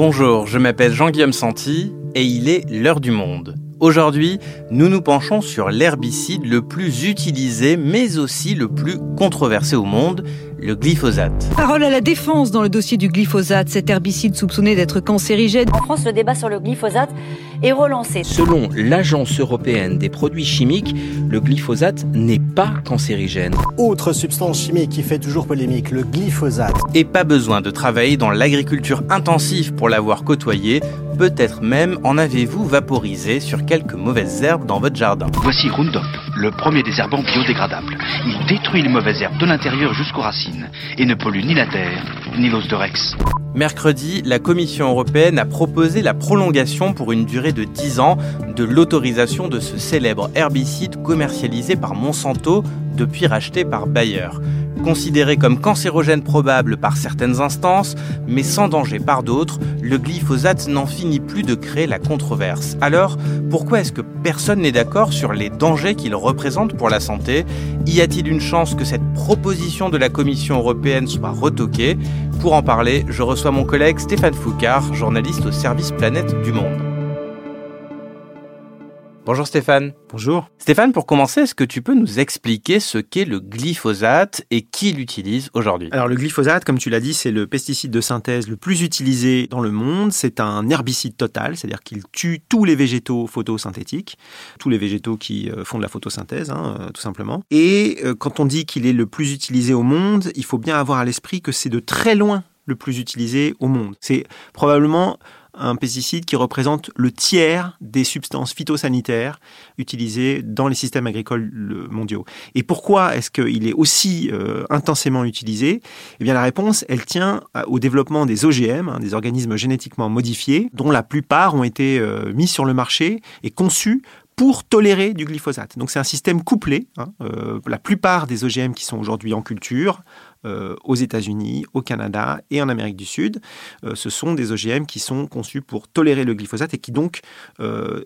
Bonjour, je m'appelle Jean-Guillaume Santi et il est l'heure du monde. Aujourd'hui, nous nous penchons sur l'herbicide le plus utilisé mais aussi le plus controversé au monde, le glyphosate. Parole à la défense dans le dossier du glyphosate, cet herbicide soupçonné d'être cancérigène. En France, le débat sur le glyphosate est relancé. Selon l'Agence européenne des produits chimiques, le glyphosate n'est pas cancérigène. Autre substance chimique qui fait toujours polémique, le glyphosate. Et pas besoin de travailler dans l'agriculture intensive pour l'avoir côtoyé, peut-être même en avez-vous vaporisé sur quelques mauvaises herbes dans votre jardin. Voici Roundup, le premier désherbant biodégradable. Il détruit les mauvaises herbes de l'intérieur jusqu'aux racines et ne pollue ni la terre, ni l'os de Rex. Mercredi, la Commission européenne a proposé la prolongation pour une durée de 10 ans de l'autorisation de ce célèbre herbicide commercialisé par Monsanto depuis racheté par Bayer. Considéré comme cancérogène probable par certaines instances, mais sans danger par d'autres, le glyphosate n'en finit plus de créer la controverse. Alors, pourquoi est-ce que personne n'est d'accord sur les dangers qu'il représente pour la santé? Y a-t-il une chance que cette proposition de la Commission européenne soit retoquée? Pour en parler, je reçois mon collègue Stéphane Foucard, journaliste au service Planète du Monde. Bonjour Stéphane. Bonjour. Stéphane, pour commencer, est-ce que tu peux nous expliquer ce qu'est le glyphosate et qui l'utilise aujourd'hui? Alors le glyphosate, comme tu l'as dit, c'est le pesticide de synthèse le plus utilisé dans le monde. C'est un herbicide total, c'est-à-dire qu'il tue tous les végétaux photosynthétiques, tous les végétaux qui euh, font de la photosynthèse, hein, euh, tout simplement. Et euh, quand on dit qu'il est le plus utilisé au monde, il faut bien avoir à l'esprit que c'est de très loin le plus utilisé au monde. C'est probablement un pesticide qui représente le tiers des substances phytosanitaires utilisées dans les systèmes agricoles mondiaux. Et pourquoi est-ce qu'il est aussi euh, intensément utilisé? Eh bien la réponse, elle tient au développement des OGM, hein, des organismes génétiquement modifiés, dont la plupart ont été euh, mis sur le marché et conçus pour tolérer du glyphosate. Donc c'est un système couplé. Hein. Euh, la plupart des OGM qui sont aujourd'hui en culture, euh, aux États-Unis, au Canada et en Amérique du Sud, euh, ce sont des OGM qui sont conçus pour tolérer le glyphosate et qui donc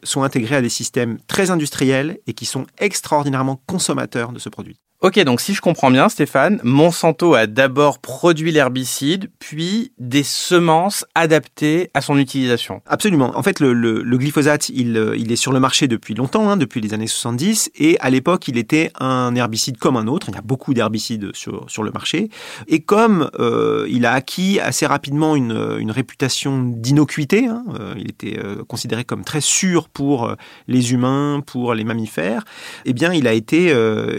sont intégrés à des systèmes très industriels et qui sont extraordinairement consommateurs de ce produit. Ok, donc si je comprends bien, Stéphane, Monsanto a d'abord produit l'herbicide, puis des semences adaptées à son utilisation. Absolument. En fait, le, glyphosate, il, il, est sur le marché depuis longtemps, hein, depuis les années 70, et à l'époque, il était un herbicide comme un autre. Il y a beaucoup d'herbicides sur, sur le marché. Et comme euh, il a acquis assez rapidement une, réputation d'innocuité, hein, euh, il était euh, considéré comme très sûr pour les humains, pour les mammifères, eh bien, il a été,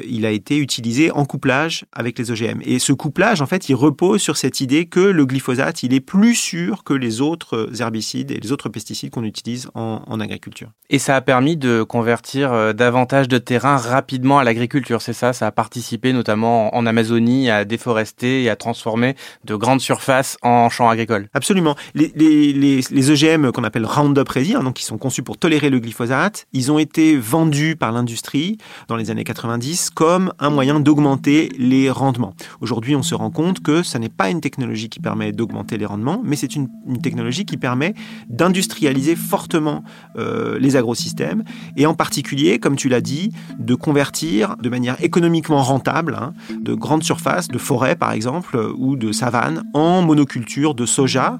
il a été utilisé en couplage avec les OGM. Et ce couplage, en fait, il repose sur cette idée que le glyphosate, il est plus sûr que les autres herbicides et les autres pesticides qu'on utilise en, agriculture. Et ça a permis de convertir davantage de terrain rapidement à l'agriculture, c'est ça? Ça a participé notamment en Amazonie à déforester et à transformer de grandes surfaces en champs agricoles. Absolument. Les, les, les, OGM qu'on appelle Roundup Ready, hein, donc qui sont conçus pour tolérer le glyphosate, ils ont été vendus par l'industrie dans les années 90 comme un moyen d'augmenter les rendements. Aujourd'hui, on se rend compte que ce n'est pas une technologie qui permet d'augmenter les rendements, mais c'est une, technologie qui permet d'industrialiser fortement euh, les agrosystèmes et en particulier, comme tu l'as dit, de convertir de manière économiquement rentable hein, de grandes surfaces, de forêts par exemple, ou de savanes en monoculture de soja.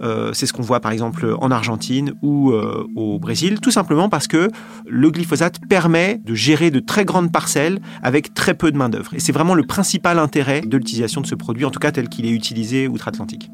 Euh, c'est ce qu'on voit par exemple en Argentine ou euh, au Brésil, tout simplement parce que le glyphosate permet de gérer de très grandes parcelles avec très peu de main-d'œuvre. Et c'est vraiment le principal intérêt de l'utilisation de ce produit, en tout cas tel qu'il est utilisé outre-Atlantique.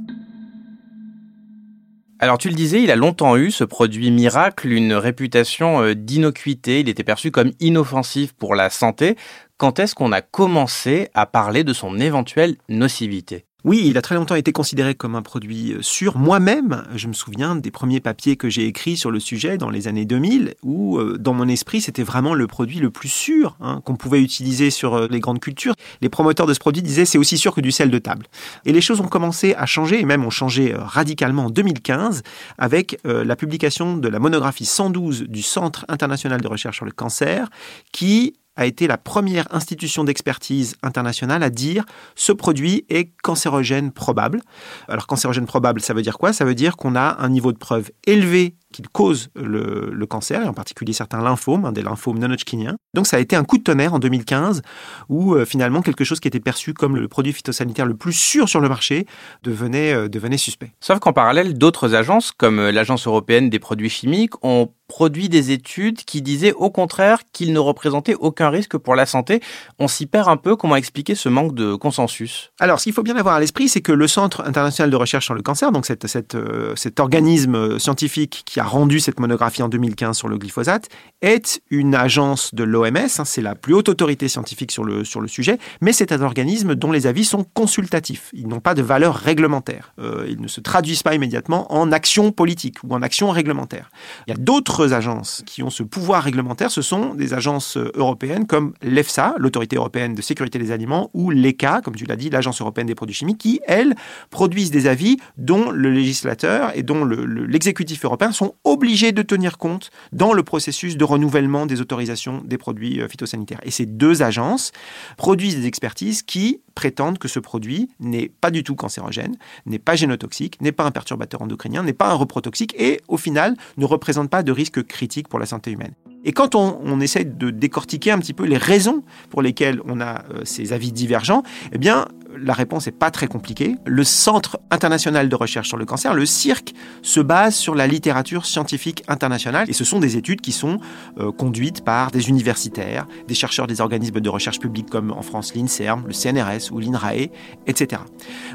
Alors tu le disais, il a longtemps eu, ce produit miracle, une réputation euh, d'innocuité. Il était perçu comme inoffensif pour la santé. Quand est-ce qu'on a commencé à parler de son éventuelle nocivité? Oui, il a très longtemps été considéré comme un produit euh, sûr. Moi-même, je me souviens des premiers papiers que j'ai écrits sur le sujet dans les années 2000, où euh, dans mon esprit, c'était vraiment le produit le plus sûr hein, qu'on pouvait utiliser sur euh, les grandes cultures. Les promoteurs de ce produit disaient c'est aussi sûr que du sel de table. Et les choses ont commencé à changer, et même ont changé radicalement en 2015, avec la publication de la monographie 112 du Centre international de recherche sur le cancer, qui a été la première institution d'expertise internationale à dire ce produit est cancérogène probable. Alors cancérogène probable, ça veut dire quoi? Ça veut dire qu'on a un niveau de preuve élevé qu'il cause le, cancer, et en particulier certains lymphomes, hein, des lymphomes non-hodgkiniens. Donc ça a été un coup de tonnerre en 2015, où euh, finalement quelque chose qui était perçu comme le produit phytosanitaire le plus sûr sur le marché devenait, euh, devenait suspect. Sauf qu'en parallèle, d'autres agences, comme l'Agence européenne des produits chimiques, ont produit des études qui disaient au contraire qu'il ne représentait aucun risque pour la santé. On s'y perd un peu. Comment expliquer ce manque de consensus? Alors, ce qu'il faut bien avoir à l'esprit, c'est que le Centre international de recherche sur le cancer, donc cette, cette, cet organisme scientifique qui a rendu cette monographie en 2015 sur le glyphosate, est une agence de l'OMS. Hein, c'est la plus haute autorité scientifique sur le, sur le sujet, mais c'est un organisme dont les avis sont consultatifs. Ils n'ont pas de valeur réglementaire. Euh, ils ne se traduisent pas immédiatement en action politique ou en action réglementaire. Il y a d'autres agences qui ont ce pouvoir réglementaire. Ce sont des agences euh, européennes comme l'EFSA, l'Autorité européenne de sécurité des aliments, ou l'ECA, comme tu l'as dit, l'Agence européenne des produits chimiques, qui, elles, produisent des avis dont le législateur et dont l'exécutif européen sont obligés de tenir compte dans le processus de renouvellement des autorisations des produits euh, phytosanitaires. Et ces deux agences produisent des expertises qui prétendent que ce produit n'est pas du tout cancérogène, n'est pas génotoxique, n'est pas un perturbateur endocrinien, n'est pas un reprotoxique et au final ne représente pas de risque critique pour la santé humaine. Et quand on, essaie de décortiquer un petit peu les raisons pour lesquelles on a euh, ces avis divergents, eh bien, la réponse n'est pas très compliquée. Le Centre international de recherche sur le cancer, le CIRC, se base sur la littérature scientifique internationale et ce sont des études qui sont euh, conduites par des universitaires, des chercheurs des organismes de recherche publics comme en France l'INSERM, le CNRS ou l'INRAE, etc.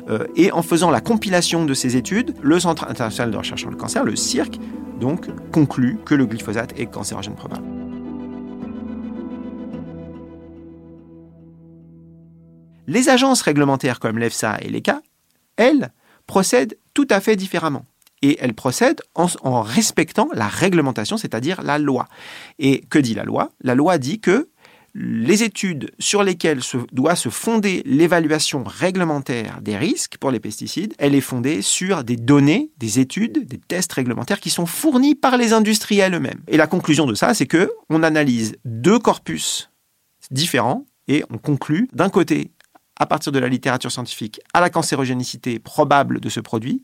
Euh, et en faisant la compilation de ces études, le Centre international de recherche sur le cancer, le CIRC, donc conclut que le glyphosate est cancérogène probable. Les agences réglementaires comme l'EFSA et l'ECA, elles, procèdent tout à fait différemment. Et elles procèdent en, respectant la réglementation, c'est-à-dire la loi. Et que dit la loi? La loi dit que les études sur lesquelles doit se fonder l'évaluation réglementaire des risques pour les pesticides, elle est fondée sur des données, des études, des tests réglementaires qui sont fournis par les industriels eux-mêmes. Et la conclusion de ça, c'est que on analyse deux corpus différents et on conclut d'un côté à partir de la littérature scientifique à la cancérogénicité probable de ce produit,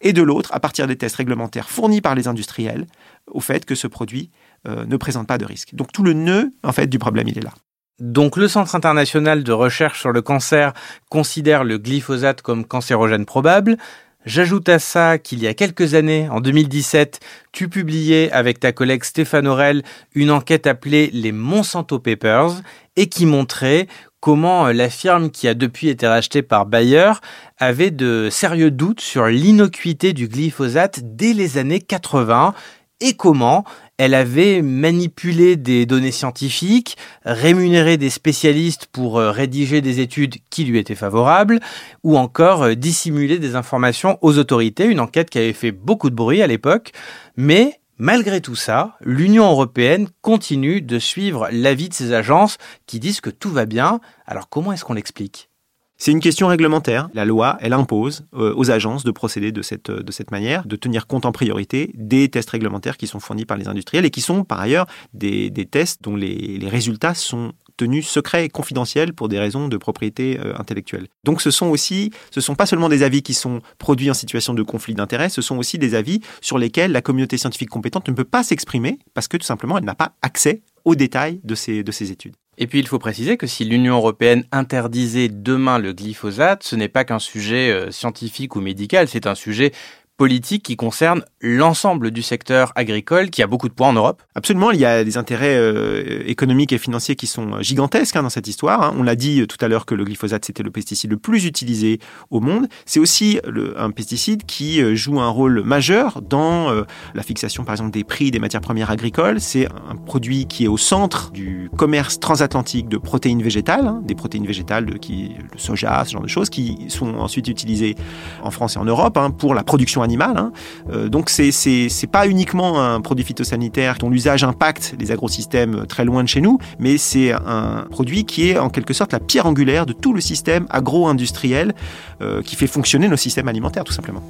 et de l'autre à partir des tests réglementaires fournis par les industriels au fait que ce produit euh, ne présente pas de risque. Donc tout le nœud du problème il est là. Donc le Centre international de recherche sur le cancer considère le glyphosate comme cancérogène probable. J'ajoute à ça qu'il y a quelques années, en 2017, tu publiais avec ta collègue Stéphane Aurel une enquête appelée les Monsanto Papers et qui montrait comment euh, la firme qui a depuis été rachetée par Bayer avait de sérieux doutes sur l'innocuité du glyphosate dès les années 80 et comment elle avait manipulé des données scientifiques, rémunéré des spécialistes pour euh, rédiger des études qui lui étaient favorables, ou encore euh, dissimulé des informations aux autorités, une enquête qui avait fait beaucoup de bruit à l'époque, mais Malgré tout ça, l'Union européenne continue de suivre l'avis de ces agences qui disent que tout va bien. Alors comment est-ce qu'on l'explique? C'est une question réglementaire. La loi, elle impose euh, aux agences de procéder de cette, manière, de tenir compte en priorité des tests réglementaires qui sont fournis par les industriels et qui sont par ailleurs des, tests dont les résultats sont tenus secrets et confidentiels pour des raisons de propriété euh, intellectuelle. Donc ce sont aussi, ce sont pas seulement des avis qui sont produits en situation de conflit d'intérêts, ce sont aussi des avis sur lesquels la communauté scientifique compétente ne peut pas s'exprimer parce que tout simplement elle n'a pas accès aux détails de ces, de ces études. Et puis il faut préciser que si l'Union européenne interdisait demain le glyphosate, ce n'est pas qu'un sujet euh, scientifique ou médical, c'est un sujet politique qui concerne l'ensemble du secteur agricole qui a beaucoup de poids en Europe Absolument, il y a des intérêts euh, économiques et financiers qui sont gigantesques hein, dans cette histoire. Hein. On l'a dit tout à l'heure que le glyphosate c'était le pesticide le plus utilisé au monde. C'est aussi un pesticide qui euh, joue un rôle majeur dans euh, la fixation par exemple des prix des matières premières agricoles. C'est un produit qui est au centre du commerce transatlantique de protéines végétales, hein, des protéines végétales de, qui, le soja, ce genre de choses, qui sont ensuite utilisées en France et en Europe pour la production Hein. Euh, donc c'est pas uniquement un produit phytosanitaire dont l'usage impacte les agrosystèmes très loin de chez nous, mais c'est un produit qui est en quelque sorte la pierre angulaire de tout le système agro-industriel euh, qui fait fonctionner nos systèmes alimentaires tout simplement.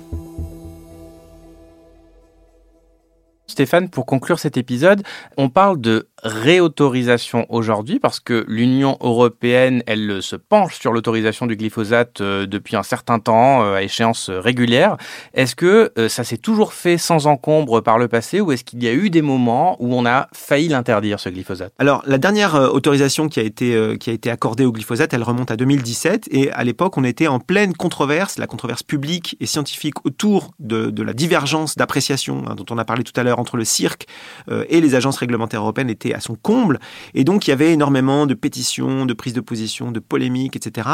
Stéphane, pour conclure cet épisode, on parle de réautorisation aujourd'hui Parce que l'Union européenne, elle se penche sur l'autorisation du glyphosate euh, depuis un certain temps, euh, à échéance régulière. Est-ce que euh, ça s'est toujours fait sans encombre par le passé ou est-ce qu'il y a eu des moments où on a failli l'interdire, ce glyphosate? Alors, la dernière autorisation qui a, été, qui a été accordée au glyphosate, elle remonte à 2017 et à l'époque, on était en pleine controverse, la controverse publique et scientifique autour de, de la divergence d'appréciation hein, dont on a parlé tout à l'heure entre le cirque et les agences réglementaires européennes était à son comble. Et donc, il y avait énormément de pétitions, de prises de position, de polémiques, etc.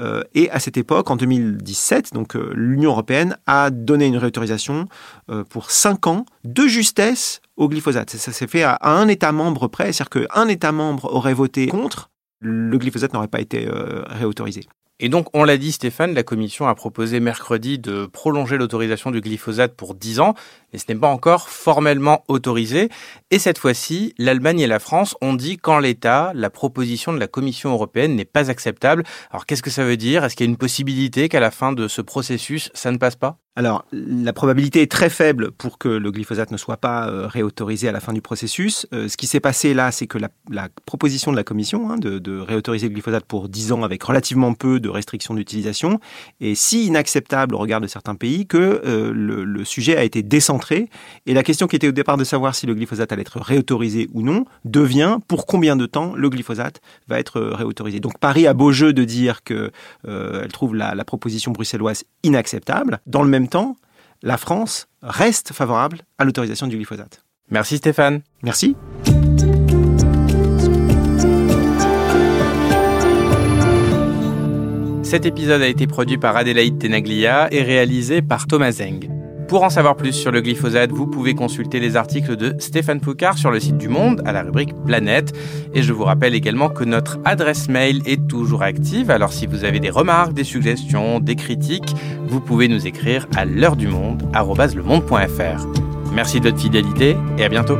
Euh, et à cette époque, en 2017, donc euh, l'Union européenne a donné une réautorisation euh, pour 5 ans de justesse au glyphosate. Ça, s'est fait à, un État membre près, c'est-à-dire qu'un État membre aurait voté contre, le glyphosate n'aurait pas été réautorisé. Et donc, on l'a dit, Stéphane, la Commission a proposé mercredi de prolonger l'autorisation du glyphosate pour 10 ans, mais ce n'est pas encore formellement autorisé. Et cette fois-ci, l'Allemagne et la France ont dit qu'en l'état, la proposition de la Commission européenne n'est pas acceptable. Alors, qu'est-ce que ça veut dire? Est-ce qu'il y a une possibilité qu'à la fin de ce processus, ça ne passe pas? Alors, la probabilité est très faible pour que le glyphosate ne soit pas euh, réautorisé à la fin du processus. Euh, ce qui s'est passé là, c'est que la, proposition de la Commission hein, de, réautoriser le glyphosate pour 10 ans avec relativement peu de restrictions d'utilisation est si inacceptable au regard de certains pays que euh, le, sujet a été décentré. Et la question qui était au départ de savoir si le glyphosate allait être réautorisé ou non devient pour combien de temps le glyphosate va être réautorisé. Donc Paris a beau jeu de dire qu'elle trouve la, la proposition bruxelloise inacceptable. Dans le même temps, la France reste favorable à l'autorisation du glyphosate. Merci Stéphane. Merci. Cet épisode a été produit par Adélaïde Tenaglia et réalisé par Thomas Zeng. Pour en savoir plus sur le glyphosate, vous pouvez consulter les articles de Stéphane Foucard sur le site du Monde à la rubrique Planète. Et je vous rappelle également que notre adresse mail est toujours active. Alors si vous avez des remarques, des suggestions, des critiques, vous pouvez nous écrire à l'heure du monde, Merci de votre fidélité et à bientôt.